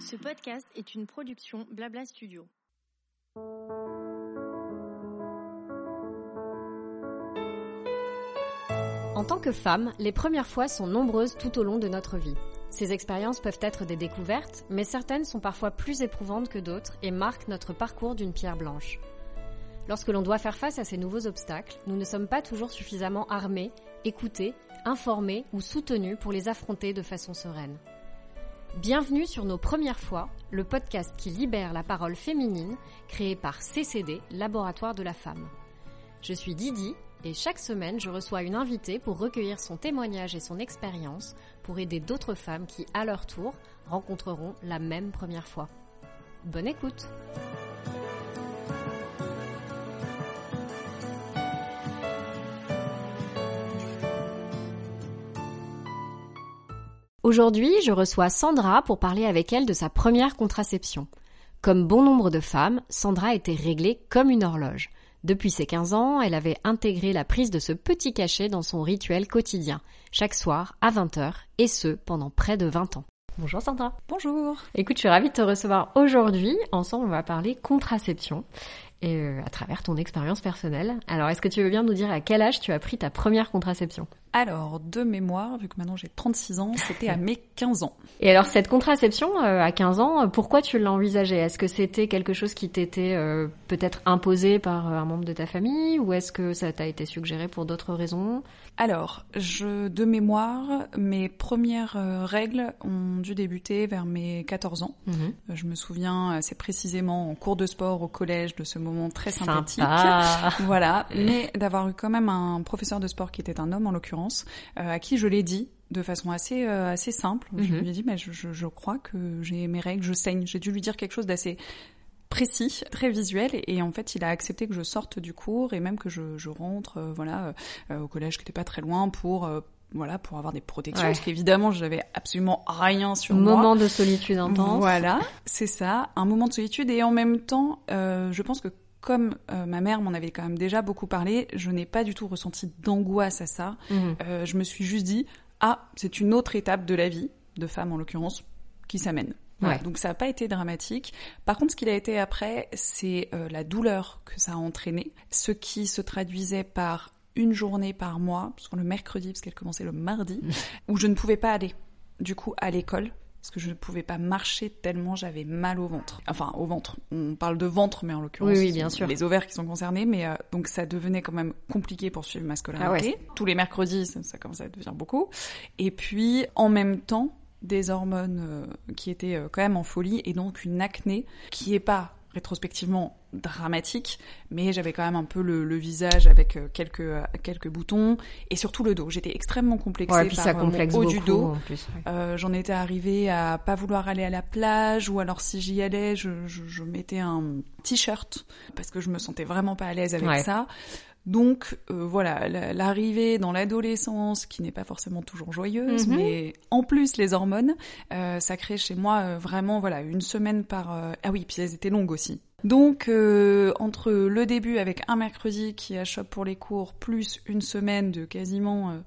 Ce podcast est une production Blabla Studio. En tant que femme, les premières fois sont nombreuses tout au long de notre vie. Ces expériences peuvent être des découvertes, mais certaines sont parfois plus éprouvantes que d'autres et marquent notre parcours d'une pierre blanche. Lorsque l'on doit faire face à ces nouveaux obstacles, nous ne sommes pas toujours suffisamment armés, écoutés, informés ou soutenus pour les affronter de façon sereine. Bienvenue sur Nos Premières Fois, le podcast qui libère la parole féminine, créé par CCD, Laboratoire de la Femme. Je suis Didi et chaque semaine je reçois une invitée pour recueillir son témoignage et son expérience pour aider d'autres femmes qui, à leur tour, rencontreront la même première fois. Bonne écoute! Aujourd'hui, je reçois Sandra pour parler avec elle de sa première contraception. Comme bon nombre de femmes, Sandra était réglée comme une horloge. Depuis ses 15 ans, elle avait intégré la prise de ce petit cachet dans son rituel quotidien, chaque soir à 20h, et ce pendant près de 20 ans. Bonjour Sandra. Bonjour. Écoute, je suis ravie de te recevoir aujourd'hui. Ensemble, on va parler contraception et euh, à travers ton expérience personnelle. Alors, est-ce que tu veux bien nous dire à quel âge tu as pris ta première contraception? Alors, de mémoire, vu que maintenant j'ai 36 ans, c'était à mes 15 ans. Et alors, cette contraception euh, à 15 ans, pourquoi tu l'as envisagée Est-ce que c'était quelque chose qui t'était euh, peut-être imposé par un membre de ta famille? Ou est-ce que ça t'a été suggéré pour d'autres raisons? Alors, je, de mémoire, mes premières règles ont dû débuter vers mes 14 ans. Mhm. Je me souviens assez précisément en cours de sport au collège de ce moment très sympathique. Sympa. Voilà, mais d'avoir eu quand même un professeur de sport qui était un homme en l'occurrence, euh, à qui je l'ai dit de façon assez euh, assez simple. Je Mhm. lui ai dit, mais je, je, je crois que j'ai mes règles, je saigne. J'ai dû lui dire quelque chose d'assez précis, très visuel, et en fait, il a accepté que je sorte du cours et même que je, je rentre, euh, voilà, euh, au collège qui n'était pas très loin pour euh, voilà, pour avoir des protections, Ouais. parce qu'évidemment, j'avais absolument rien sur moi. Moment de solitude intense. Voilà, c'est ça, un moment de solitude et en même temps, je pense que comme euh, ma mère m'en avait quand même déjà beaucoup parlé, je n'ai pas du tout ressenti d'angoisse à ça. Mhm. Euh, je me suis juste dit, ah, c'est une autre étape de la vie, de femme en l'occurrence, qui s'amène. Voilà. Ouais. Donc ça n'a pas été dramatique. Par contre, ce qu'il a été après, c'est euh, la douleur que ça a entraîné, ce qui se traduisait par une journée par mois, parce le mercredi, parce qu'elle commençait le mardi, où je ne pouvais pas aller, du coup, à l'école. Parce que je ne pouvais pas marcher tellement j'avais mal au ventre. Enfin, au ventre. On parle de ventre, mais en l'occurrence, Oui, oui, bien sûr. les ovaires qui sont concernés. Mais euh, donc ça devenait quand même compliqué pour suivre ma scolarité. Ah Tous les mercredis, ça, ça commençait à devenir beaucoup. Et puis, en même temps, des hormones euh, qui étaient euh, quand même en folie et donc une acné qui est pas rétrospectivement dramatique, mais j'avais quand même un peu le, le visage avec euh, quelques euh, quelques boutons et surtout le dos. J'étais extrêmement complexée Ouais, puis par ça euh, mon complexe haut beaucoup du dos. en plus. ouais. Euh, J'en étais arrivée à pas vouloir aller à la plage ou alors si j'y allais, je, je, je mettais un t-shirt parce que je me sentais vraiment pas à l'aise avec Ouais. ça. Donc euh, voilà, la- l'arrivée dans l'adolescence, qui n'est pas forcément toujours joyeuse, Mhm. mais en plus les hormones, euh, ça crée chez moi euh, vraiment voilà une semaine par. Ah oui, puis elles étaient longues aussi. Donc euh, entre le début avec un mercredi qui achoppe pour les cours, plus une semaine de quasiment, euh,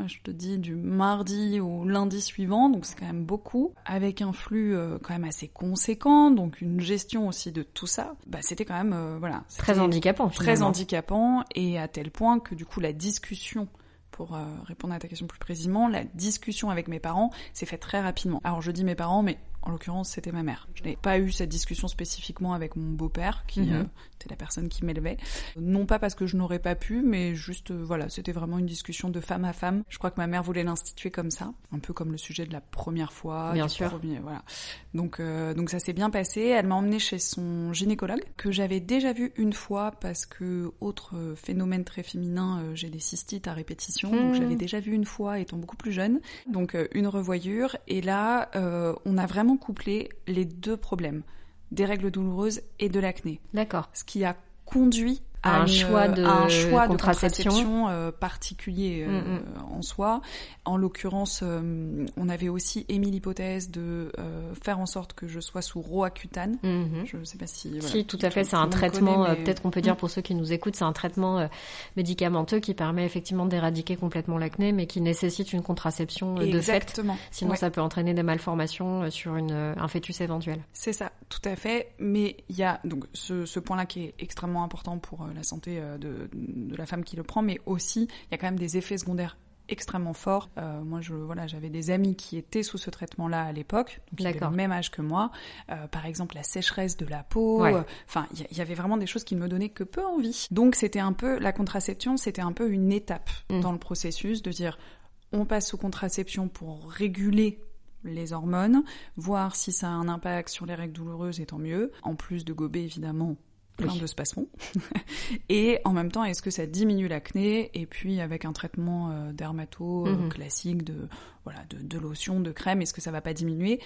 ouais, je te dis du mardi au lundi suivant, donc c'est quand même beaucoup, avec un flux euh, quand même assez conséquent, donc une gestion aussi de tout ça. Bah c'était quand même euh, voilà Très handicapant. très finalement. handicapant et à tel point que du coup la discussion pour euh, répondre à ta question plus précisément, la discussion avec mes parents s'est faite très rapidement. Alors je dis mes parents, mais en l'occurrence c'était ma mère. Je n'ai pas eu cette discussion spécifiquement avec mon beau-père, qui Mhm. euh, était la personne qui m'élevait. Non pas parce que je n'aurais pas pu, mais juste euh, voilà, c'était vraiment une discussion de femme à femme. Je crois que ma mère voulait l'instituer comme ça, un peu comme le sujet de la première fois. Bien sûr. premier, voilà. Donc, euh, donc ça s'est bien passé. Elle m'a emmenée chez son gynécologue que j'avais déjà vu une fois parce que autre euh, phénomène très féminin, j'ai des cystites à répétition. Donc Hmm. j'avais déjà vu une fois étant beaucoup plus jeune. Donc une revoyure et là euh, on a vraiment couplé les deux problèmes des règles douloureuses et de l'acné. D'accord. Ce qui a conduit un, une- choix de un choix de contraception euh, particulier euh, Mm, en soi. En l'occurrence, euh, on avait aussi émis l'hypothèse de euh, faire en sorte que je sois sous Roaccutane. Mhm. Je ne sais pas si. voilà, Si, tout à fait, c'est un traitement, euh, mais- peut-être qu'on peut dire Mm. pour ceux qui nous écoutent, c'est un traitement euh, médicamenteux qui permet effectivement d'éradiquer complètement l'acné, mais qui nécessite une contraception euh, de fait. Exactement. Sinon, Ouais. ça peut entraîner des malformations euh, sur une, euh, un fœtus éventuel. C'est ça, tout à fait. Mais il y a donc ce, ce point-là qui est extrêmement important pour euh, la santé euh, de, de la femme qui le prend, mais aussi il y a quand même des effets secondaires extrêmement forts. Euh, moi, je voilà, j'avais des amis qui étaient sous ce traitement-là à l'époque, donc ils avaient D'accord. le même âge que moi. Euh, par exemple, la sécheresse de la peau. Ouais. Enfin, il y, a- il y avait vraiment des choses qui ne me donnaient que peu envie. Donc, c'était un peu la contraception, c'était un peu une étape Mm. dans le processus de dire on passe sous contraception pour réguler les hormones, voir si ça a un impact sur les règles douloureuses et tant mieux, en plus de gober évidemment plein Oui. de spasmons. et en même temps, est-ce que ça diminue l'acné Et puis avec un traitement euh, dermato euh, Mhm. classique de voilà de, de lotion, de crème, est-ce que ça va pas diminuer?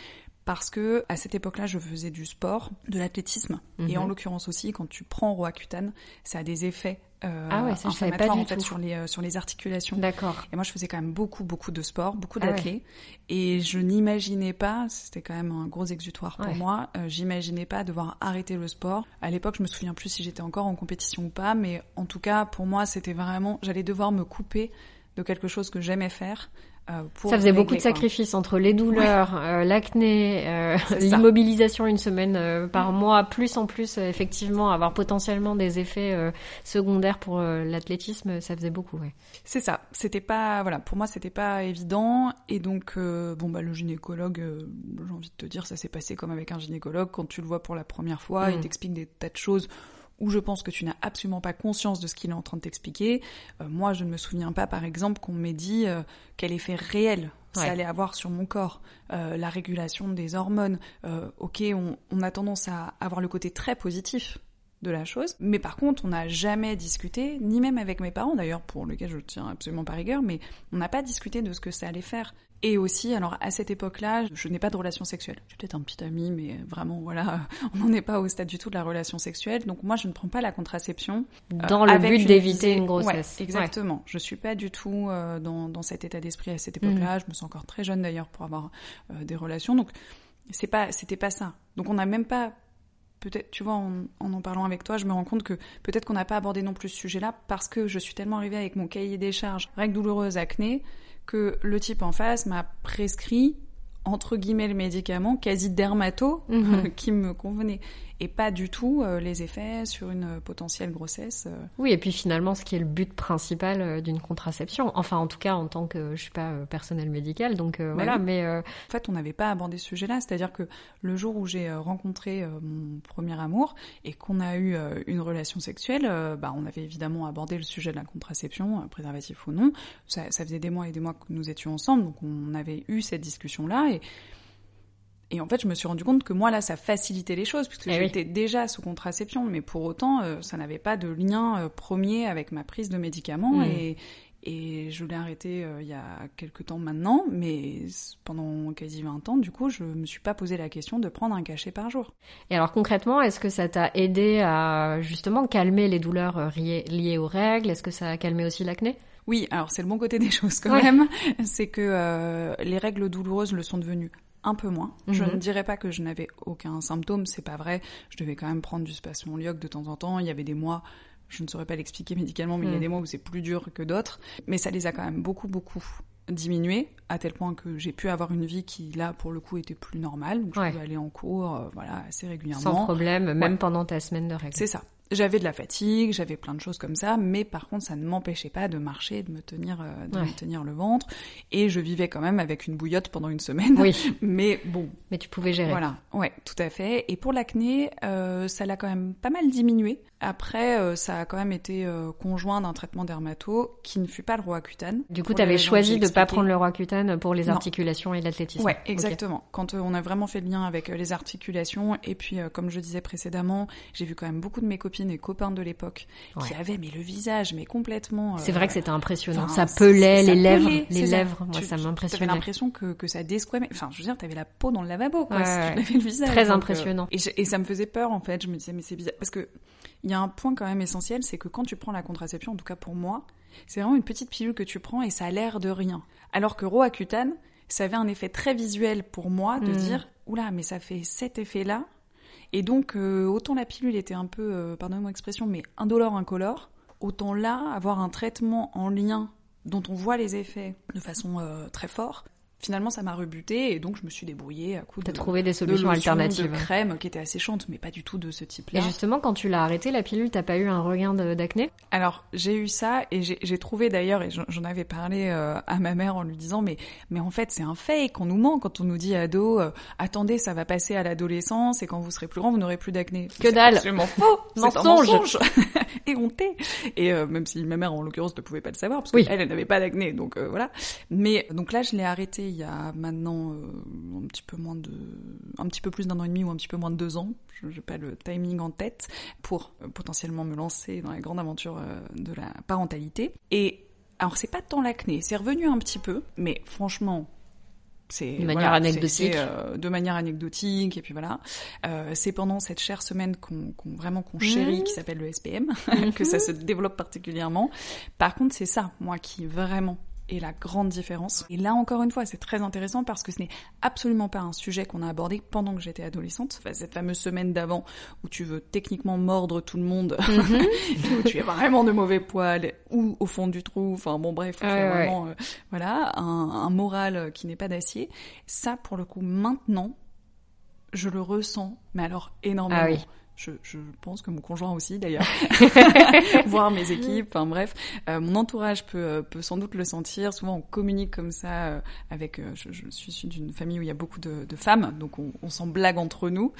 Parce que à cette époque-là, je faisais du sport, de l'athlétisme, et Mhm. en l'occurrence aussi, quand tu prends Roaccutane, ça a des effets euh, Ah ouais, ça, je savais pas inflammatoires du en fait tout. sur les euh, sur les articulations. D'accord. Et moi, je faisais quand même beaucoup, beaucoup de sport, beaucoup Ah ouais. d'athlé. Et je n'imaginais pas, c'était quand même un gros exutoire pour Ouais. moi, euh, j'imaginais pas devoir arrêter le sport. À l'époque, je me souviens plus si j'étais encore en compétition ou pas, mais en tout cas, pour moi, c'était vraiment, j'allais devoir me couper de quelque chose que j'aimais faire. euh, pour Ça faisait beaucoup de quoi. sacrifices entre les douleurs, euh, l'acné, euh, l'immobilisation une semaine par mois, plus en plus effectivement avoir potentiellement des effets secondaires pour l'athlétisme, ça faisait beaucoup. Ouais. C'est ça. C'était pas, voilà, pour moi, c'était pas évident. Et donc, bon, bah, le gynécologue, j'ai envie de te dire, ça s'est passé comme avec un gynécologue. Quand tu le vois pour la première fois, Mm. il t'explique des tas de choses où je pense que tu n'as absolument pas conscience de ce qu'il est en train de t'expliquer. Euh, moi, je ne me souviens pas, par exemple, qu'on m'ait dit euh, quel effet réel ça Ouais. allait avoir sur mon corps, Euh, la régulation des hormones. Ok, on, on a tendance à avoir le côté très positif de la chose. Mais par contre, on n'a jamais discuté, ni même avec mes parents d'ailleurs, pour lequel je tiens absolument pas rigueur, mais on n'a pas discuté de ce que ça allait faire. Et aussi, alors à cette époque-là, je n'ai pas de relation sexuelle. J'ai peut-être un petit ami, mais vraiment, voilà, on n'en est pas au stade du tout de la relation sexuelle. Donc moi, je ne prends pas la contraception. euh, Dans le but d'éviter une grossesse. Ouais, exactement. Je suis pas du tout euh, dans, dans cet état d'esprit à cette époque-là. Mhm. Je me sens encore très jeune d'ailleurs pour avoir euh, des relations. Donc c'est pas, c'était pas ça. Donc on n'a même pas peut-être, tu vois, en, en en parlant avec toi, je me rends compte que peut-être qu'on n'a pas abordé non plus ce sujet-là parce que je suis tellement arrivée avec mon cahier des charges, règles douloureuses, acné, que le type en face m'a prescrit entre guillemets le médicament quasi dermato Mhm. qui me convenait et pas du tout euh, les effets sur une euh, potentielle grossesse. euh. Oui, et puis finalement, ce qui est le but principal d'une contraception, enfin en tout cas en tant que je suis pas personnel médical, donc Bah voilà, oui. mais euh, En fait, on n'avait pas abordé ce sujet-là, c'est-à-dire que le jour où j'ai rencontré mon premier amour et qu'on a eu une relation sexuelle, bah, on avait évidemment abordé le sujet de la contraception, préservatif ou non. Ça, ça faisait des mois et des mois que nous étions ensemble, donc on avait eu cette discussion-là et et en fait, je me suis rendu compte que moi, là, ça facilitait les choses, puisque Eh oui. j'étais déjà sous contraception, mais pour autant, euh, ça n'avait pas de lien euh, premier avec ma prise de médicaments. Mm. Et, et je l'ai arrêté euh, il y a quelques temps maintenant, mais pendant quasi 20 ans, du coup, je me suis pas posé la question de prendre un cachet par jour. Et alors concrètement, est-ce que ça t'a aidé à justement calmer les douleurs liées, liées aux règles? Est-ce que ça a calmé aussi l'acné? Oui, alors c'est le bon côté des choses quand Ouais. même, c'est que euh, les règles douloureuses le sont devenues un peu moins. Je Mhm. ne dirais pas que je n'avais aucun symptôme, c'est pas vrai. Je devais quand même prendre du lioc de temps en temps. Il y avait des mois, je ne saurais pas l'expliquer médicalement, mais il y a Mhm. des mois où c'est plus dur que d'autres. Mais ça les a quand même beaucoup, beaucoup diminués, à tel point que j'ai pu avoir une vie qui, là, pour le coup, était plus normale. Donc, je Ouais. pouvais aller en cours, euh, voilà, assez régulièrement. Sans problème, même Ouais. pendant ta semaine de règles C'est ça. J'avais de la fatigue, j'avais plein de choses comme ça, mais par contre, ça ne m'empêchait pas de marcher, de me tenir, euh, de Ouais. me tenir le ventre. Et je vivais quand même avec une bouillotte pendant une semaine. Oui, Mais bon, mais tu pouvais gérer. voilà. Ouais, tout à fait. Et pour l'acné, euh, ça l'a quand même pas mal diminué. Après, euh, ça a quand même été euh, conjoint d'un traitement dermato qui ne fut pas le Roaccutane. Du coup, tu avais choisi de pas expliquées. prendre le Roaccutane pour les Non. articulations et l'athlétisme. Ouais, exactement. Quand euh, on a vraiment fait le lien avec les articulations, et puis euh, comme je disais précédemment, j'ai vu quand même beaucoup de mes copines et copains de l'époque qui avaient mais le visage mais complètement. C'est euh, vrai que c'était impressionnant. ça pelait ça les lèvres, pelait, les lèvres. Moi, Tu- ça m'impressionnait. T'avais l'impression que, que ça desquamait. Enfin, je veux dire, t'avais la peau dans le lavabo, quoi. Ouais, si ouais. tu lavais le visage. Très Donc, euh, impressionnant. et, je- et ça me faisait peur, en fait. Je me disais, mais c'est bizarre. Parce que il y a un point quand même essentiel, c'est que quand tu prends la contraception, en tout cas pour moi, c'est vraiment une petite pilule que tu prends et ça a l'air de rien. Alors que Roaccutane, ça avait un effet très visuel pour moi de Mm. dire, oula, mais ça fait cet effet-là. Et donc, euh, autant la pilule était un peu, euh, pardonnez-moi l'expression, mais indolore, incolore, autant là, avoir un traitement en lien dont on voit les effets de façon euh, très fort, finalement ça m'a rebuté et donc je me suis débrouillée à coup de, trouvé des de solutions alternatives. de crème qui étaient assez chantes, mais pas du tout de ce type-là. Et justement, quand tu l'as arrêté, la pilule, t'as pas eu un regain d'acné? Alors j'ai eu ça et j'ai trouvé d'ailleurs et j'en- avais parlé euh, à ma mère en lui disant mais mais en fait c'est un fake, on nous ment quand on nous dit ado euh, attendez ça va passer à l'adolescence et quand vous serez plus grand vous n'aurez plus d'acné. Que dalle. Absolument faux. Mensonge. mensonge. et honté. Et euh, même si ma mère en l'occurrence ne pouvait pas le savoir parce Oui. qu'elle elle n'avait pas d'acné donc euh, voilà. Mais donc là je l'ai arrêté il y a maintenant euh, un petit peu moins de un petit peu plus d'un an et demi ou un petit peu moins de deux ans. Je n'ai pas le timing en tête pour euh, potentiellement me lancer dans la grande aventure euh, de la parentalité. Et alors c'est pas tant l'acné, c'est revenu un petit peu, mais franchement. C'est De manière voilà, anecdotique. euh, de manière anecdotique et puis voilà. Euh, c'est pendant cette chère semaine qu'on vraiment qu'on chérit, Mhm. qui s'appelle le SPM, que ça se développe particulièrement. Par contre, c'est ça, moi, qui vraiment est la grande différence. Et là, encore une fois, c'est très intéressant parce que ce n'est absolument pas un sujet qu'on a abordé pendant que j'étais adolescente. Enfin, cette fameuse semaine d'avant où tu veux techniquement mordre tout le monde, où tu es vraiment de mauvais poil ou au fond du trou. Enfin bon, bref, Ouais, ouais. vraiment, euh, voilà, un, un moral qui n'est pas d'acier. Ça, pour le coup, maintenant, je le ressens, mais alors énormément. Ah oui. Je, je pense que mon conjoint aussi d'ailleurs, voir mes équipes, enfin bref, Euh, mon entourage peut, euh, peut sans doute le sentir. Souvent on communique comme ça euh, avec, euh, je, je suis issue d'une famille où il y a beaucoup de, de femmes, donc on, on s'en blague entre nous.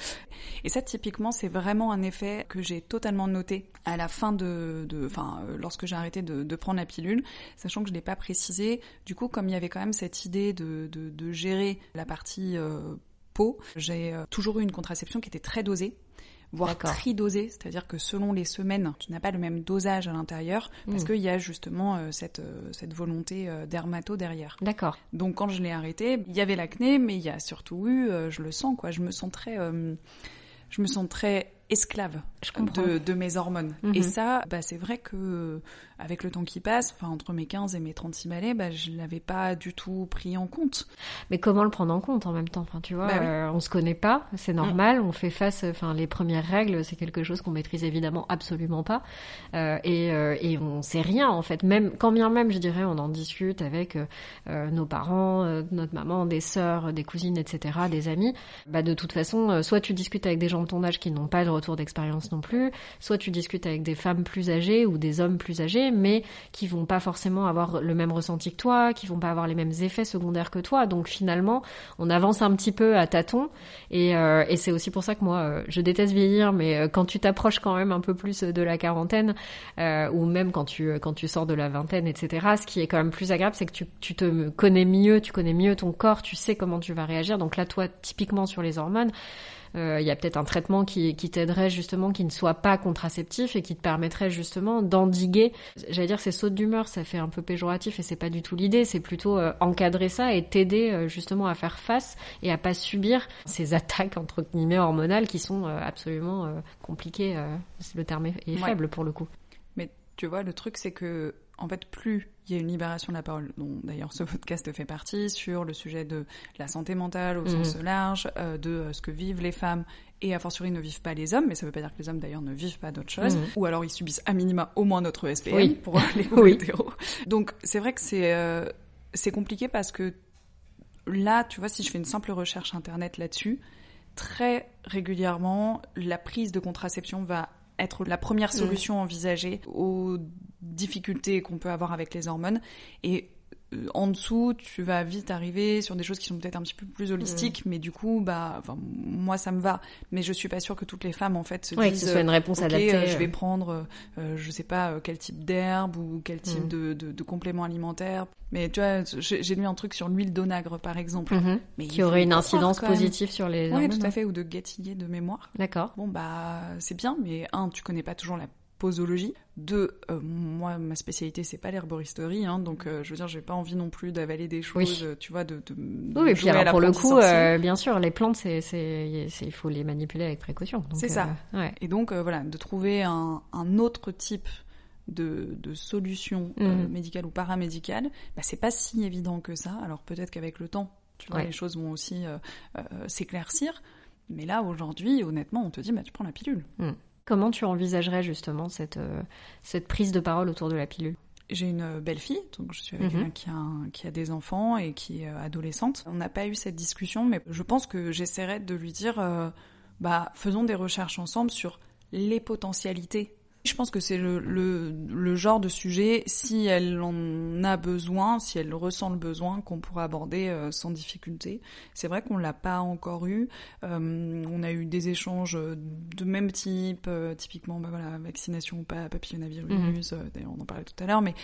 Et ça typiquement c'est vraiment un effet que j'ai totalement noté à la fin de, de enfin lorsque j'ai arrêté de, de prendre la pilule, sachant que je l'ai pas précisé. Du coup comme il y avait quand même cette idée de, de, de gérer la partie peau, j'ai toujours eu une contraception qui était très dosée voire tridosée, c'est-à-dire que selon les semaines, tu n'as pas le même dosage à l'intérieur, parce Mm. qu'il y a justement euh, cette, euh, cette volonté euh, dermato derrière. D'accord. Donc quand je l'ai arrêté, il y avait l'acné, mais il y a surtout eu, euh, je le sens quoi, je me sens très, je me sens très esclave Je de, de mes hormones. Mhm. Et ça, bah, c'est vrai que avec le temps qui passe, enfin entre mes 15 et mes 36 balais, bah, je l'avais pas du tout pris en compte. Mais comment le prendre en compte en même temps? Enfin, tu vois, Bah oui. euh, on se connaît pas, c'est normal, on fait face. Enfin, les premières règles, c'est quelque chose qu'on maîtrise évidemment absolument pas, euh, et, euh, et on sait rien en fait. Même quand bien même, je dirais, on en discute avec euh, euh, nos parents, euh, notre maman, des sœurs, des cousines, etc., des amis. Bah, de toute façon, euh, soit tu discutes avec des gens de ton âge qui n'ont pas de retour d'expérience non plus, soit tu discutes avec des femmes plus âgées ou des hommes plus âgés, mais qui vont pas forcément avoir le même ressenti que toi, qui vont pas avoir les mêmes effets secondaires que toi. Donc finalement, on avance un petit peu à tâtons. Et, euh, et c'est aussi pour ça que moi, euh, je déteste vieillir, mais euh, quand tu t'approches quand même un peu plus de la quarantaine, euh, ou même quand tu quand tu sors de la vingtaine, etc. Ce qui est quand même plus agréable, c'est que tu, tu te connais mieux, tu connais mieux ton corps, tu sais comment tu vas réagir. Donc là, toi, typiquement sur les hormones, euh, il y a peut-être un traitement qui, qui t'aiderait justement, qui ne soit pas contraceptif et qui te permettrait justement d'endiguer. J'allais dire c'est saute d'humeur, ça fait un peu péjoratif et c'est pas du tout l'idée. C'est plutôt euh, encadrer ça et t'aider euh, justement à faire face et à pas subir ces attaques entre guillemets hormonales qui sont euh, absolument euh, compliquées. euh, le terme est, Ouais. faible pour le coup. Mais tu vois, le truc, c'est que, en fait, plus il y a une libération de la parole, dont d'ailleurs ce podcast fait partie, sur le sujet de la santé mentale au Mhm. sens large, euh, de euh, ce que vivent les femmes, et a fortiori ne vivent pas les hommes, mais ça veut pas dire que les hommes d'ailleurs ne vivent pas d'autres choses, Mhm. ou alors ils subissent à minima au moins notre SPM Oui. pour les Oui. Donc c'est vrai que c'est euh, c'est compliqué parce que là, tu vois, si je fais une simple recherche internet là-dessus, très régulièrement, la prise de contraception va être la première solution envisagée aux difficultés qu'on peut avoir avec les hormones. Et en dessous, tu vas vite arriver sur des choses qui sont peut-être un petit peu plus holistiques, mais du coup, bah, enfin, moi, ça me va. Mais je suis pas sûre que toutes les femmes, en fait, se que disent, ce soit une réponse ok, adaptée. euh, je vais euh. prendre, euh, je sais pas, euh, quel type d'herbe ou quel type Mm. de, de, de complément alimentaire. Mais tu vois, j'ai lu un truc sur l'huile d'onagre, par exemple. Mhm. Mais Qui aurait une incidence positive sur les Oui, tout hein. à fait, ou de gatiller de mémoire. D'accord. Bon, bah, c'est bien, mais un, tu connais pas toujours la posologie. Deux, euh, moi, ma spécialité, c'est pas l'herboristerie, hein, donc euh, je veux dire, j'ai pas envie non plus d'avaler des choses, euh, tu vois, de. Oui, et puis alors, pour le coup, euh, bien sûr, les plantes, c'est, il faut les manipuler avec précaution. C'est ça. ouais. Et donc, voilà, de trouver un, un autre type de, de solution Mhm. médicale ou paramédicale, bah, c'est pas si évident que ça. Alors peut-être qu'avec le temps, tu vois, Ouais. les choses vont aussi s'éclaircir. Mais là, aujourd'hui, honnêtement, on te dit, bah, tu prends la pilule. Comment tu envisagerais justement cette, euh, cette prise de parole autour de la pilule? J'ai une belle fille, donc je suis avec Mhm. quelqu'un qui a, un- qui a des enfants et qui est euh, adolescente. On n'a pas eu cette discussion, mais je pense que j'essaierai de lui dire, euh, bah, faisons des recherches ensemble sur les potentialités. Je pense que c'est le, le, le genre de sujet, si elle en a besoin, si elle ressent le besoin, qu'on pourra aborder euh, sans difficulté. C'est vrai qu'on l'a pas encore eu. Euh, on a eu des échanges de même type, euh, typiquement, bah voilà, vaccination ou pas, papillomavirus. euh, D'ailleurs, on en parlait tout à l'heure, mais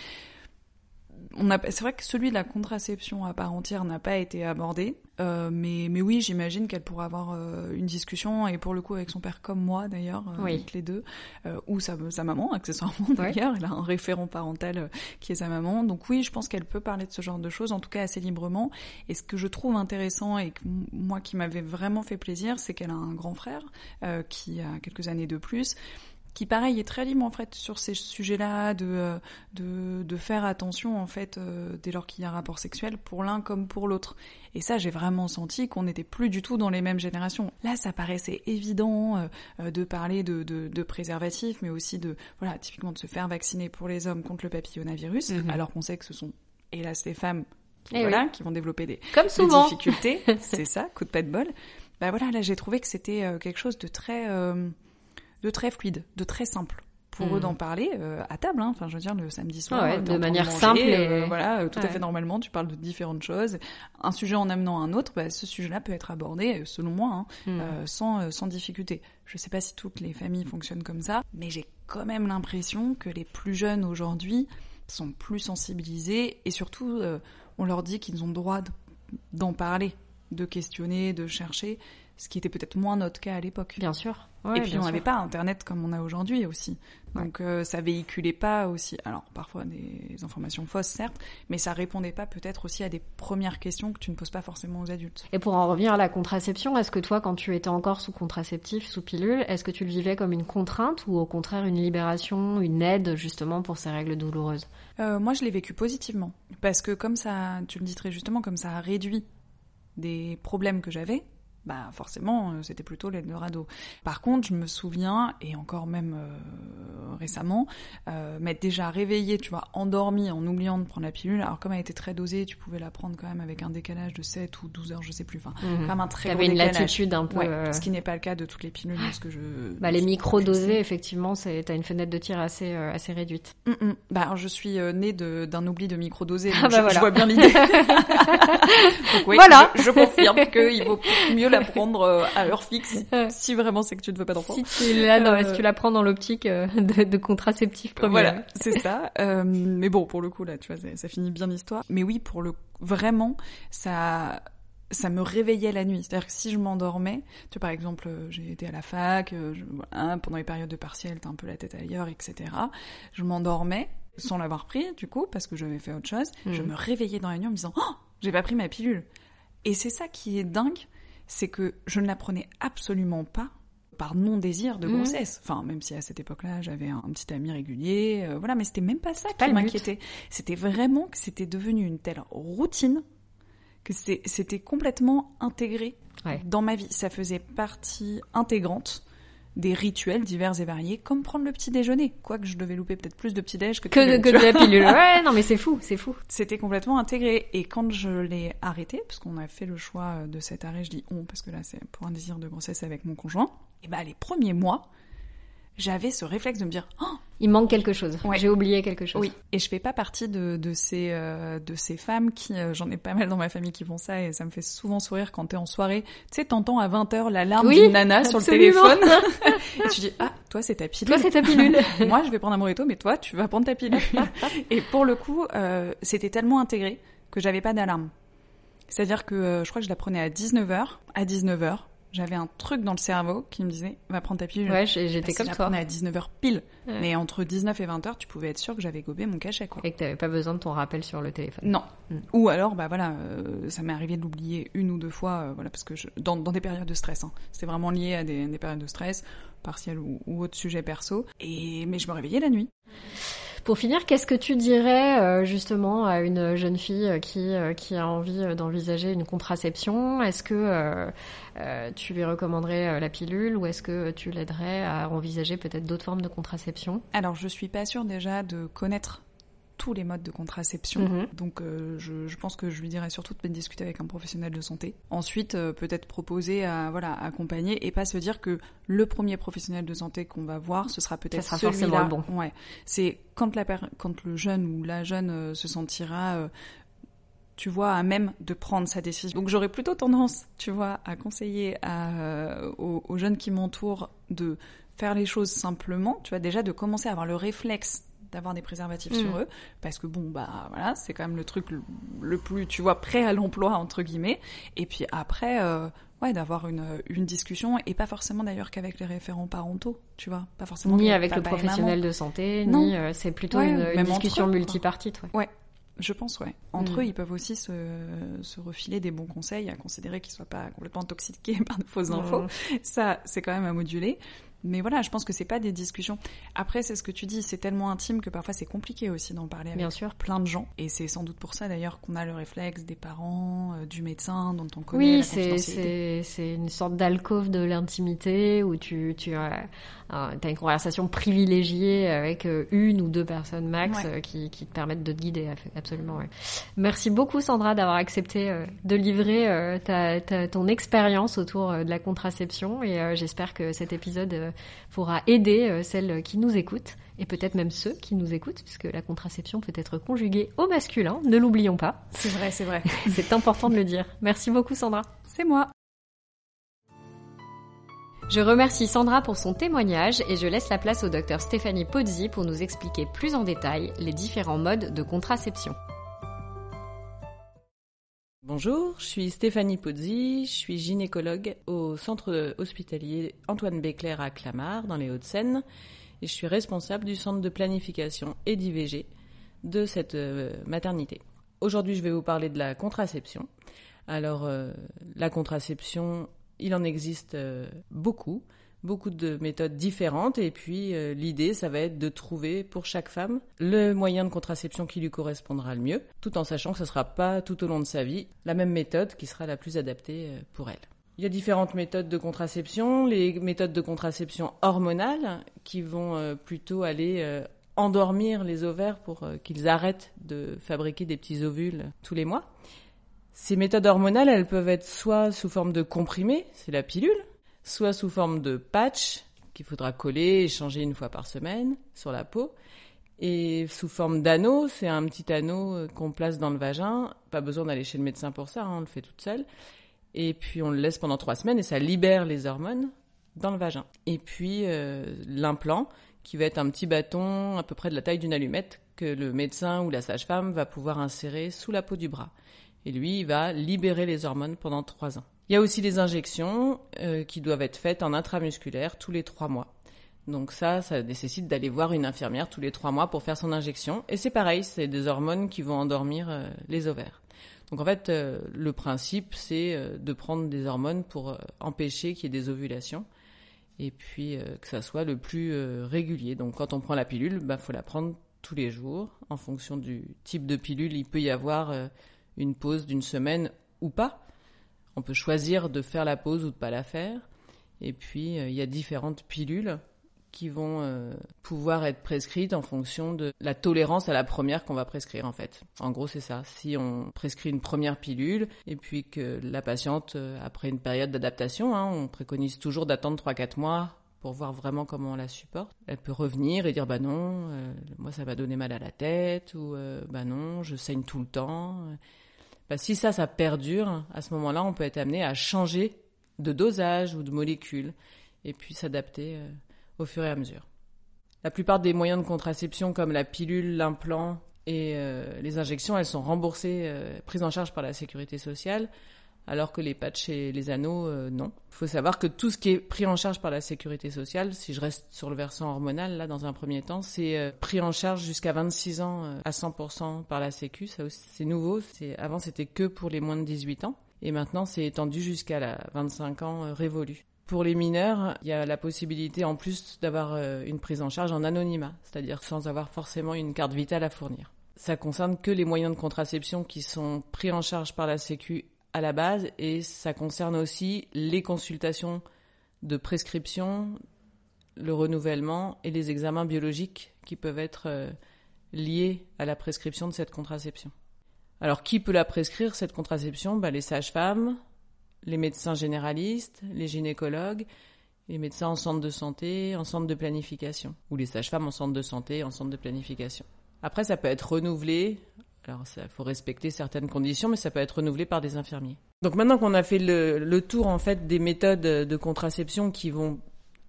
on a, c'est vrai que celui de la contraception à part entière n'a pas été abordé, euh, mais, mais oui, j'imagine qu'elle pourra avoir euh, une discussion, et pour le coup avec son père comme moi d'ailleurs, euh, Oui. avec les deux, euh, ou sa, sa maman accessoirement Ouais. d'ailleurs, elle a un référent parental euh, qui est sa maman, donc oui, je pense qu'elle peut parler de ce genre de choses, en tout cas assez librement, et ce que je trouve intéressant et que moi qui m'avait vraiment fait plaisir, c'est qu'elle a un grand frère euh, qui a quelques années de plus, qui pareil est très libre en fait sur ces sujets-là, de, euh, de, de faire attention en fait euh, dès lors qu'il y a un rapport sexuel pour l'un comme pour l'autre. Et ça j'ai vraiment senti qu'on n'était plus du tout dans les mêmes générations. Là ça paraissait évident euh, de parler de, de, de préservatifs, mais aussi de voilà typiquement de se faire vacciner pour les hommes contre le papillomavirus, Mhm. alors qu'on sait que ce sont hélas les femmes qui, Eh voilà, qui vont développer des, Comme des difficultés. c'est ça, coup de pas de bol. Bah voilà, là j'ai trouvé que c'était quelque chose de très, euh, de très fluide, de très simple pour Mhm. eux d'en parler euh, à table. Hein. Enfin, je veux dire le samedi soir, ouais, euh, de manière manger, simple et- euh, voilà, euh, tout Ouais. à fait normalement. Tu parles de différentes choses, un sujet en amenant un autre. Bah, ce sujet-là peut être abordé, selon moi, hein, Hmm. euh, sans, sans difficulté. Je sais pas si toutes les familles fonctionnent comme ça, mais j'ai quand même l'impression que les plus jeunes aujourd'hui sont plus sensibilisés et surtout, euh, on leur dit qu'ils ont le droit de- d'en parler, de questionner, de chercher, ce qui était peut-être moins notre cas à l'époque. Bien sûr. Ouais, et puis on n'avait pas Internet comme on a aujourd'hui aussi. Ouais. Donc euh, ça véhiculait pas aussi, alors parfois des informations fausses certes, mais ça répondait pas peut-être aussi à des premières questions que tu ne poses pas forcément aux adultes. Et pour en revenir à la contraception, est-ce que toi, quand tu étais encore sous contraceptif, sous pilule, est-ce que tu le vivais comme une contrainte ou au contraire une libération, une aide justement pour ces règles douloureuses? Euh, moi, je l'ai vécu positivement. Parce que comme ça, tu le dis très justement, comme ça a réduit des problèmes que j'avais, bah forcément, euh, c'était plutôt l'Eldorado. Par contre, je me souviens, et encore même euh, récemment, euh, m'être déjà réveillée, tu vois, endormie en oubliant de prendre la pilule. Alors comme elle était très dosée, tu pouvais la prendre quand même avec un décalage de 7 ou 12 heures, je sais plus. Enfin, quand même un très gros une décalage. latitude un peu. Ouais, euh, ce qui n'est pas le cas de toutes les pilules, parce que je... Bah, les micro-dosés, effectivement, c'est t'as une fenêtre de tir assez, euh, assez réduite. Mm, mm. Bah, alors, je suis née d'un oubli de micro-dosé, Ah donc bah je, voilà. je vois bien l'idée. Voilà. je, je confirme qu'il vaut mieux la prendre à heure fixe, si vraiment c'est que tu ne veux pas d'enfant. Si tu, là, non, Euh, est-ce que tu la prends dans l'optique de, de contraceptif premier Voilà, c'est ça. Euh, mais bon, pour le coup, là, tu vois, ça, ça finit bien l'histoire. Mais oui, pour le vraiment, ça, ça me réveillait la nuit. C'est-à-dire que si je m'endormais, tu vois, par exemple, euh, j'ai été à la fac, euh, je- pendant les périodes de partiel, t'as un peu la tête ailleurs, etc. Je m'endormais sans l'avoir pris, du coup, parce que j'avais fait autre chose. Je Mhm. me réveillais dans la nuit en me disant, oh, j'ai pas pris ma pilule. Et c'est ça qui est dingue, c'est que je ne la prenais absolument pas par non-désir de Mhm. grossesse. Enfin, même si à cette époque-là, j'avais un, un petit ami régulier, euh, voilà, mais c'était même pas ça qui m'inquiétait. C'était vraiment que c'était devenu une telle routine que c'était c'était complètement intégré Ouais. dans ma vie. Ça faisait partie intégrante des rituels divers et variés, comme prendre le petit déjeuner. Quoique je devais louper peut-être plus de petit déj que de Que, de, que de la pilule. Ouais, non, mais c'est fou, c'est fou. C'était complètement intégré. Et quand je l'ai arrêté, parce qu'on a fait le choix de cet arrêt, je dis on, parce que là c'est pour un désir de grossesse avec mon conjoint, et bah les premiers mois, j'avais ce réflexe de me dire oh, Il manque quelque chose. Ouais. J'ai oublié quelque chose. oui. Et je fais pas partie de, de ces euh, de ces femmes qui, euh, j'en ai pas mal dans ma famille qui font ça, et ça me fait souvent sourire quand t'es en soirée. Tu sais, t'entends à 20h l'alarme Oui, d'une nana sur le téléphone, et tu dis ah toi c'est ta pilule. Toi, c'est ta pilule. Moi, je vais prendre un morito, mais toi, tu vas prendre ta pilule. et pour le coup, euh, c'était tellement intégré que j'avais pas d'alarme. C'est-à-dire que je crois que je la prenais à 19h. À 19h, j'avais un truc dans le cerveau qui me disait va prendre ta pilule. Ouais, j'étais comme toi. On est à 19h pile. Mais entre 19 et 20h, tu pouvais être sûr que j'avais gobé mon cachet quoi. Et que t'avais pas besoin de ton rappel sur le téléphone. Non. Mm. Ou alors bah voilà, euh, ça m'est arrivé de l'oublier une ou deux fois euh, voilà parce que je, dans, dans des période de stress. Hein. C'était vraiment lié à des, des, périodes de stress, partiel ou, ou autre sujet perso. Et mais je me réveillais la nuit. Pour finir, qu'est-ce que tu dirais euh, justement à une jeune fille qui, euh, qui a envie d'envisager une contraception? Est-ce que euh, tu lui recommanderais la pilule ou est-ce que tu l'aiderais à envisager peut-être d'autres formes de contraception? Alors, je suis pas sûre déjà de connaître tous les modes de contraception. Mhm. Donc euh, je, je, pense que je lui dirais surtout de discuter avec un professionnel de santé. Ensuite, euh, peut-être proposer à voilà accompagner et pas se dire que le premier professionnel de santé qu'on va voir, ce sera peut-être celui-là. Bon. Ouais, c'est quand la quand le jeune ou la jeune euh, se sentira tu vois, à même de prendre sa décision. Donc j'aurais plutôt tendance, tu vois, à conseiller à, aux, aux, jeunes qui m'entourent de faire les choses simplement, tu vois, déjà de commencer à avoir le réflexe d'avoir des préservatifs sur mm. eux parce que bon bah voilà c'est quand même le truc le, plus tu vois prêt à l'emploi entre guillemets et puis après euh, ouais d'avoir une, une discussion et pas forcément d'ailleurs qu'avec les référents parentaux tu vois pas forcément ni avec le professionnel de santé ni euh, c'est plutôt une, discussion multipartite ouais. ouais je pense, ouais. Entre mm. eux, ils peuvent aussi se, se, refiler des bons conseils, à considérer qu'ils soient pas complètement intoxiqués par de fausses infos. Mm. Ça, c'est quand même à moduler. Mais voilà, je pense que c'est pas des discussions. Après, c'est ce que tu dis, c'est tellement intime que parfois c'est compliqué aussi d'en parler avec Bien sûr. plein de gens. Et c'est sans doute pour ça d'ailleurs qu'on a le réflexe des parents, euh, du médecin dont on connaît oui, la c'est c'est une sorte d'alcôve de l'intimité où tu tu as, as, une conversation privilégiée avec euh, une ou deux personnes max euh, qui, qui te permettent de te guider absolument. Ouais. Merci beaucoup Sandra d'avoir accepté de livrer ta, ta, ton expérience autour de la contraception et j'espère que cet épisode pourra aider euh, celles qui nous écoutent et peut-être même ceux qui nous écoutent, puisque la contraception peut être conjuguée au masculin, ne l'oublions pas. C'est vrai, c'est vrai. c'est important de le dire. Merci beaucoup Sandra. C'est moi. Je remercie Sandra pour son témoignage et je laisse la place au docteur Stéphanie Pozzi pour nous expliquer plus en détail les différents modes de contraception. Bonjour, je suis Stéphanie Pozzi, je suis gynécologue au centre hospitalier Antoine Béclair à Clamart, dans les Hauts-de-Seine, et je suis responsable du centre de planification et d'IVG de cette euh, maternité. Aujourd'hui, je vais vous parler de la contraception. Alors, euh, la contraception, il en existe euh, beaucoup beaucoup de méthodes différentes et puis euh, l'idée ça va être de trouver pour chaque femme le moyen de contraception qui lui correspondra le mieux tout en sachant que ce ne sera pas tout au long de sa vie la même méthode qui sera la plus adaptée euh, pour elle. Il y a différentes méthodes de contraception, les méthodes de contraception hormonales qui vont euh, plutôt aller endormir les ovaires pour qu'ils arrêtent de fabriquer des petits ovules tous les mois. Ces méthodes hormonales, elles peuvent être soit sous forme de comprimés, c'est la pilule, soit sous forme de patch qu'il faudra coller et changer une fois par semaine sur la peau, et sous forme d'anneau, c'est un petit anneau euh, qu'on place dans le vagin. Pas besoin d'aller chez le médecin pour ça, hein, on le fait toute seule. Et puis on le laisse pendant trois semaines et ça libère les hormones dans le vagin. Et puis euh, l'implant, qui va être un petit bâton à peu près de la taille d'une allumette que le médecin ou la sage-femme va pouvoir insérer sous la peau du bras. Et lui, il va libérer les hormones pendant trois ans. Il y a aussi les injections euh, qui doivent être faites en intramusculaire tous les trois mois. Donc ça, ça nécessite d'aller voir une infirmière tous les trois mois pour faire son injection. Et c'est pareil, c'est des hormones qui vont endormir euh, les ovaires. Donc en fait, euh, le principe, c'est de prendre des hormones pour empêcher qu'il y ait des ovulations et puis que ça soit le plus régulier. Donc quand on prend la pilule, il bah, faut la prendre tous les jours. En fonction du type de pilule, il peut y avoir une pause d'une semaine ou pas. On peut choisir de faire la pause ou de pas la faire. Et puis, euh, il y a différentes pilules qui vont euh, pouvoir être prescrites en fonction de la tolérance à la première qu'on va prescrire en fait. En gros, c'est ça. Si on prescrit une première pilule et puis que la patiente, euh, après une période d'adaptation, hein, on préconise toujours d'attendre 3-4 mois pour voir vraiment comment on la supporte. Elle peut revenir et dire bah non, moi ça m'a donné mal à la tête ou bah non, je saigne tout le temps. Si ça, ça perdure, à ce moment-là, on peut être amené à changer de dosage ou de molécule et puis s'adapter euh, au fur et à mesure. La plupart des moyens de contraception comme la pilule, l'implant et euh, les injections, elles sont remboursées, euh, prises en charge par la sécurité sociale alors que les patchs et les anneaux, euh, non. Il faut savoir que tout ce qui est pris en charge par la sécurité sociale, si je reste sur le versant hormonal, là, dans un premier temps, c'est euh, pris en charge jusqu'à 26 ans euh, à 100% par la Sécu. Ça c'est nouveau. Avant, c'était que pour les moins de 18 ans. Et maintenant, c'est étendu jusqu'à la 25 ans révolu. Pour les mineurs, il y a la possibilité en plus d'avoir une prise en charge en anonymat, c'est-à-dire sans avoir forcément une carte vitale à fournir. Ça concerne que les moyens de contraception qui sont pris en charge par la Sécu à la base et ça concerne aussi les consultations de prescription, le renouvellement et les examens biologiques qui peuvent être euh, liés à la prescription de cette contraception. Alors qui peut la prescrire cette contraception? Bah, Les sages-femmes, les médecins généralistes, les gynécologues, les médecins en centre de santé, en centre de planification, ou les sages-femmes en centre de santé, en centre de planification. Après, ça peut être renouvelé alors, il faut respecter certaines conditions, mais ça peut être renouvelé par des infirmiers. Donc maintenant qu'on a fait le, tour en fait des méthodes de contraception qui vont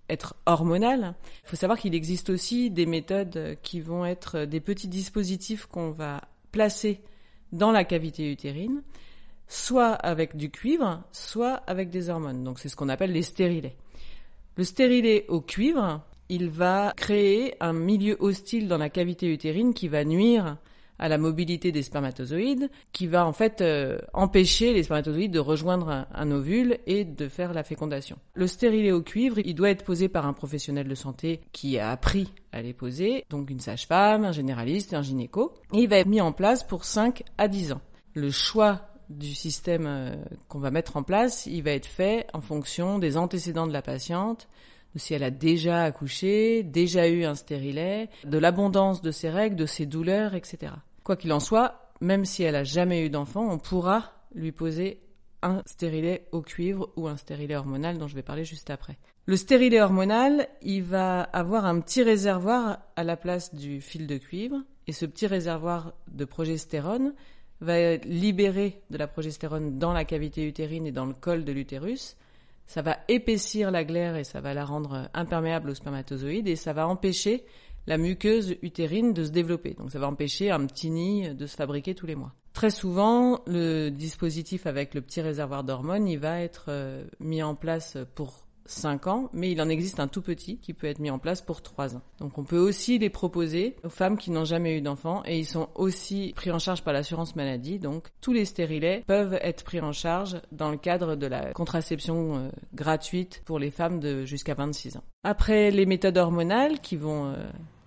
être hormonales, il faut savoir qu'il existe aussi des méthodes qui vont être des petits dispositifs qu'on va placer dans la cavité utérine, soit avec du cuivre, soit avec des hormones. Donc c'est ce qu'on appelle les stérilets. Le stérilet au cuivre, il va créer un milieu hostile dans la cavité utérine qui va nuire à la mobilité des spermatozoïdes, qui va en fait euh, empêcher les spermatozoïdes de rejoindre un, ovule et de faire la fécondation. Le stérilet au cuivre, il doit être posé par un professionnel de santé qui a appris à les poser, donc une sage-femme, un généraliste, un gynéco, et il va être mis en place pour 5 à 10 ans. Le choix du système euh, qu'on va mettre en place, il va être fait en fonction des antécédents de la patiente, de si elle a déjà accouché, déjà eu un stérilet, de l'abondance de ses règles, de ses douleurs, etc. Quoi qu'il en soit, même si elle a jamais eu d'enfant, on pourra lui poser un stérilet au cuivre ou un stérilet hormonal dont je vais parler juste après. Le stérilet hormonal, il va avoir un petit réservoir à la place du fil de cuivre et ce petit réservoir de progestérone va libérer de la progestérone dans la cavité utérine et dans le col de l'utérus. Ça va épaissir la glaire et ça va la rendre imperméable aux spermatozoïdes et ça va empêcher la muqueuse utérine de se développer. Donc ça va empêcher un petit nid de se fabriquer tous les mois. Très souvent, le dispositif avec le petit réservoir d'hormones, il va être euh, mis en place pour 5 ans, mais il en existe un tout petit qui peut être mis en place pour 3 ans. Donc on peut aussi les proposer aux femmes qui n'ont jamais eu d'enfants et ils sont aussi pris en charge par l'assurance maladie. Donc tous les stérilets peuvent être pris en charge dans le cadre de la contraception euh, gratuite pour les femmes de jusqu'à 26 ans. Après les méthodes hormonales qui vont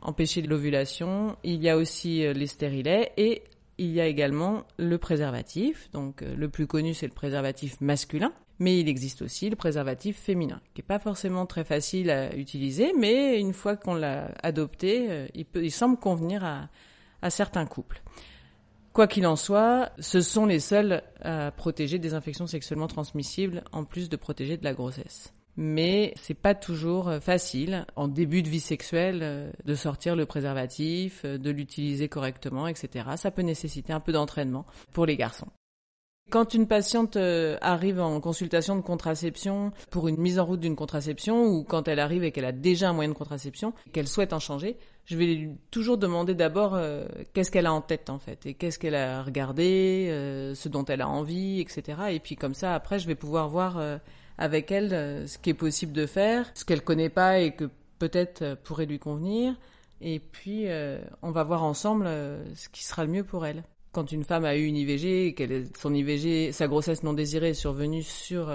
empêcher l'ovulation. Il y a aussi euh, les stérilets et il y a également le préservatif. Donc euh, le plus connu c'est le préservatif masculin, mais il existe aussi le préservatif féminin, qui n'est pas forcément très facile à utiliser, mais une fois qu'on l'a adopté, euh, il, peut, il semble convenir à, à certains couples. Quoi qu'il en soit, ce sont les seuls à protéger des infections sexuellement transmissibles, en plus de protéger de la grossesse mais c'est pas toujours euh, facile en début de vie sexuelle euh, de sortir le préservatif, euh, de l'utiliser correctement, etc. Ça peut nécessiter un peu d'entraînement pour les garçons. Quand une patiente arrive en consultation de contraception pour une mise en route d'une contraception ou quand elle arrive et qu'elle a déjà un moyen de contraception, qu'elle souhaite en changer, je vais lui toujours demander d'abord qu'est-ce qu'elle a en tête en fait et qu'est-ce qu'elle a regardé, ce dont elle a envie, etc. Et puis comme ça après je vais pouvoir voir avec elle euh, ce qui est possible de faire, ce qu'elle connaît pas et que peut-être euh, pourrait lui convenir. Et puis, euh, on va voir ensemble ce qui sera le mieux pour elle. Quand une femme a eu une IVG, qu'elle son IVG, sa grossesse non désirée est survenue sur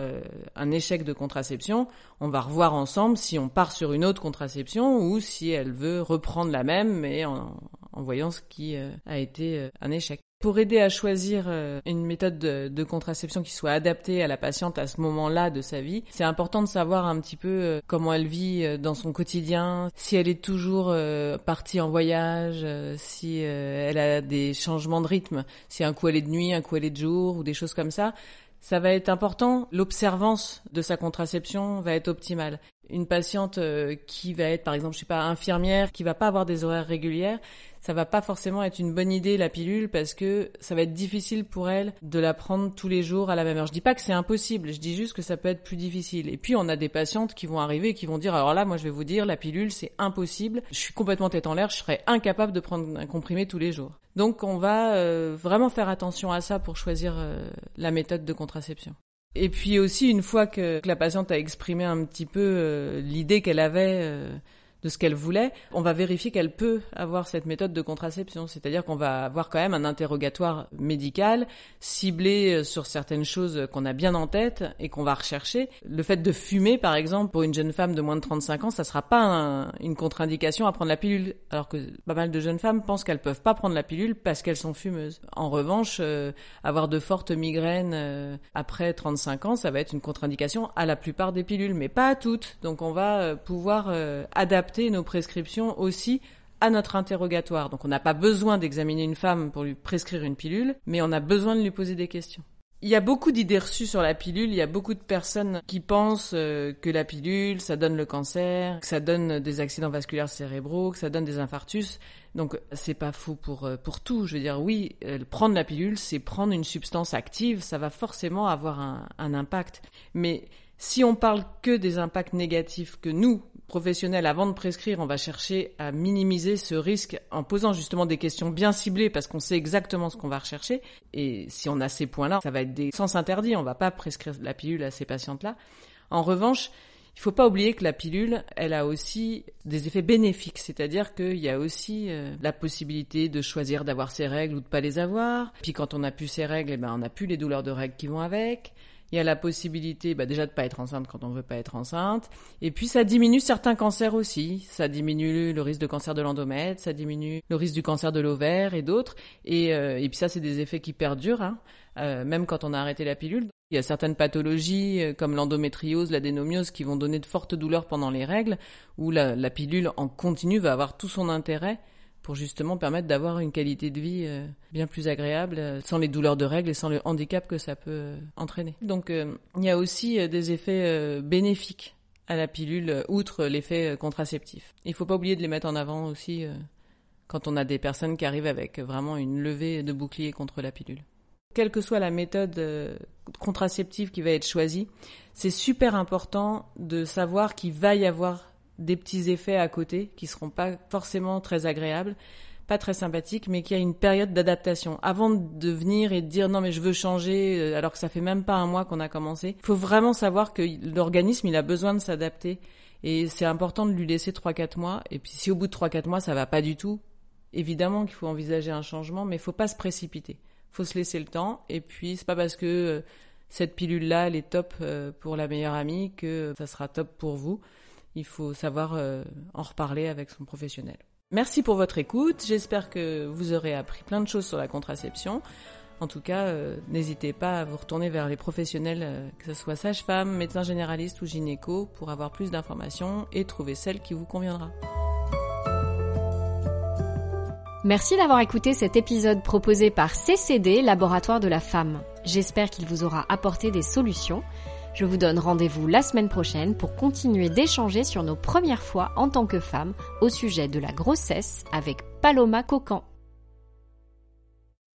un échec de contraception, on va revoir ensemble si on part sur une autre contraception ou si elle veut reprendre la même, mais en voyant ce qui a été un échec. Pour aider à choisir euh, une méthode de, contraception qui soit adaptée à la patiente à ce moment-là de sa vie, c'est important de savoir un petit peu euh, comment elle vit euh, dans son quotidien, si elle est toujours partie en voyage, si elle a des changements de rythme, si un coup elle est de nuit, un coup elle est de jour ou des choses comme ça. Ça va être important, l'observance de sa contraception va être optimale. Une patiente qui va être par exemple, je sais pas, infirmière, qui va pas avoir des horaires régulières, ça va pas forcément être une bonne idée la pilule parce que ça va être difficile pour elle de la prendre tous les jours à la même heure. Je dis pas que c'est impossible, je dis juste que ça peut être plus difficile. Et puis on a des patientes qui vont arriver et qui vont dire alors là moi je vais vous dire la pilule c'est impossible, je suis complètement tête en l'air, je serais incapable de prendre un comprimé tous les jours. Donc on va euh, vraiment faire attention à ça pour choisir euh, la méthode de contraception. Et puis aussi, une fois que, la patiente a exprimé un petit peu euh, l'idée qu'elle avait euh, de ce qu'elle voulait, on va vérifier qu'elle peut avoir cette méthode de contraception. C'est-à-dire qu'on va avoir quand même un interrogatoire médical ciblé euh, sur certaines choses qu'on a bien en tête et qu'on va rechercher. Le fait de fumer, par exemple, pour une jeune femme de moins de 35 ans, ça sera pas une contre-indication à prendre la pilule. Alors que pas mal de jeunes femmes pensent qu'elles peuvent pas prendre la pilule parce qu'elles sont fumeuses. En revanche, euh, avoir de fortes migraines euh, après 35 ans, ça va être une contre-indication à la plupart des pilules, mais pas à toutes. Donc on va pouvoir adapter nos prescriptions aussi à notre interrogatoire. Donc on n'a pas besoin d'examiner une femme pour lui prescrire une pilule, mais on a besoin de lui poser des questions. Il y a beaucoup d'idées reçues sur la pilule. Il y a beaucoup de personnes qui pensent euh, que la pilule, ça donne le cancer, que ça donne des accidents vasculaires cérébraux, que ça donne des infarctus. Donc c'est pas faux pour euh, pour tout. Je veux dire, oui, euh, prendre la pilule, c'est prendre une substance active. Ça va forcément avoir un, un impact. Mais si on parle que des impacts négatifs que nous, professionnels, avant de prescrire, on va chercher à minimiser ce risque en posant justement des questions bien ciblées parce qu'on sait exactement ce qu'on va rechercher. Et si on a ces points-là, ça va être des sens interdits. On va pas prescrire la pilule à ces patientes-là. En revanche, il faut pas oublier que la pilule, elle a aussi des effets bénéfiques, c'est-à-dire qu'il y a aussi euh, la possibilité de choisir d'avoir ses règles ou de pas les avoir. Puis quand on a plus ses règles, eh ben on n'a plus les douleurs de règles qui vont avec. Il y a la possibilité bah, déjà de pas être enceinte quand on veut pas être enceinte. Et puis ça diminue certains cancers aussi. Ça diminue le risque de cancer de l'endomètre, ça diminue le risque du cancer de l'ovaire et d'autres. Et, euh, et puis ça, c'est des effets qui perdurent, hein, euh, même quand on a arrêté la pilule. Il y a certaines pathologies euh, comme l'endométriose, l'adénomiose qui vont donner de fortes douleurs pendant les règles, où la, la pilule en continu va avoir tout son intérêt pour justement permettre d'avoir une qualité de vie euh, bien plus agréable, euh, sans les douleurs de règles et sans le handicap que ça peut euh, entraîner. Donc il y a aussi des effets bénéfiques à la pilule, outre l'effet contraceptif. Il faut pas oublier de les mettre en avant aussi quand on a des personnes qui arrivent avec vraiment une levée de bouclier contre la pilule. Quelle que soit la méthode contraceptive qui va être choisie, c'est super important de savoir qu'il va y avoir des petits effets à côté qui seront pas forcément très agréables, pas très sympathiques, mais qu'il y a une période d'adaptation. Avant de venir et de dire non mais je veux changer, euh, alors que ça fait même pas un mois qu'on a commencé, il faut vraiment savoir que l'organisme il a besoin de s'adapter et c'est important de lui laisser 3-4 mois. Et puis si au bout de 3-4 mois ça va pas du tout, évidemment qu'il faut envisager un changement, mais faut pas se précipiter. Faut se laisser le temps et puis c'est pas parce que euh, cette pilule là elle est top euh, pour la meilleure amie que ça sera top pour vous il faut savoir euh, en reparler avec son professionnel. Merci pour votre écoute, j'espère que vous aurez appris plein de choses sur la contraception. En tout cas, euh, n'hésitez pas à vous retourner vers les professionnels, euh, que ce soit sage-femme, médecin généraliste ou gynéco, pour avoir plus d'informations et trouver celle qui vous conviendra. Merci d'avoir écouté cet épisode proposé par CCD, Laboratoire de la Femme. J'espère qu'il vous aura apporté des solutions. Je vous donne rendez-vous la semaine prochaine pour continuer d'échanger sur nos premières fois en tant que femme au sujet de la grossesse avec Paloma Cocan.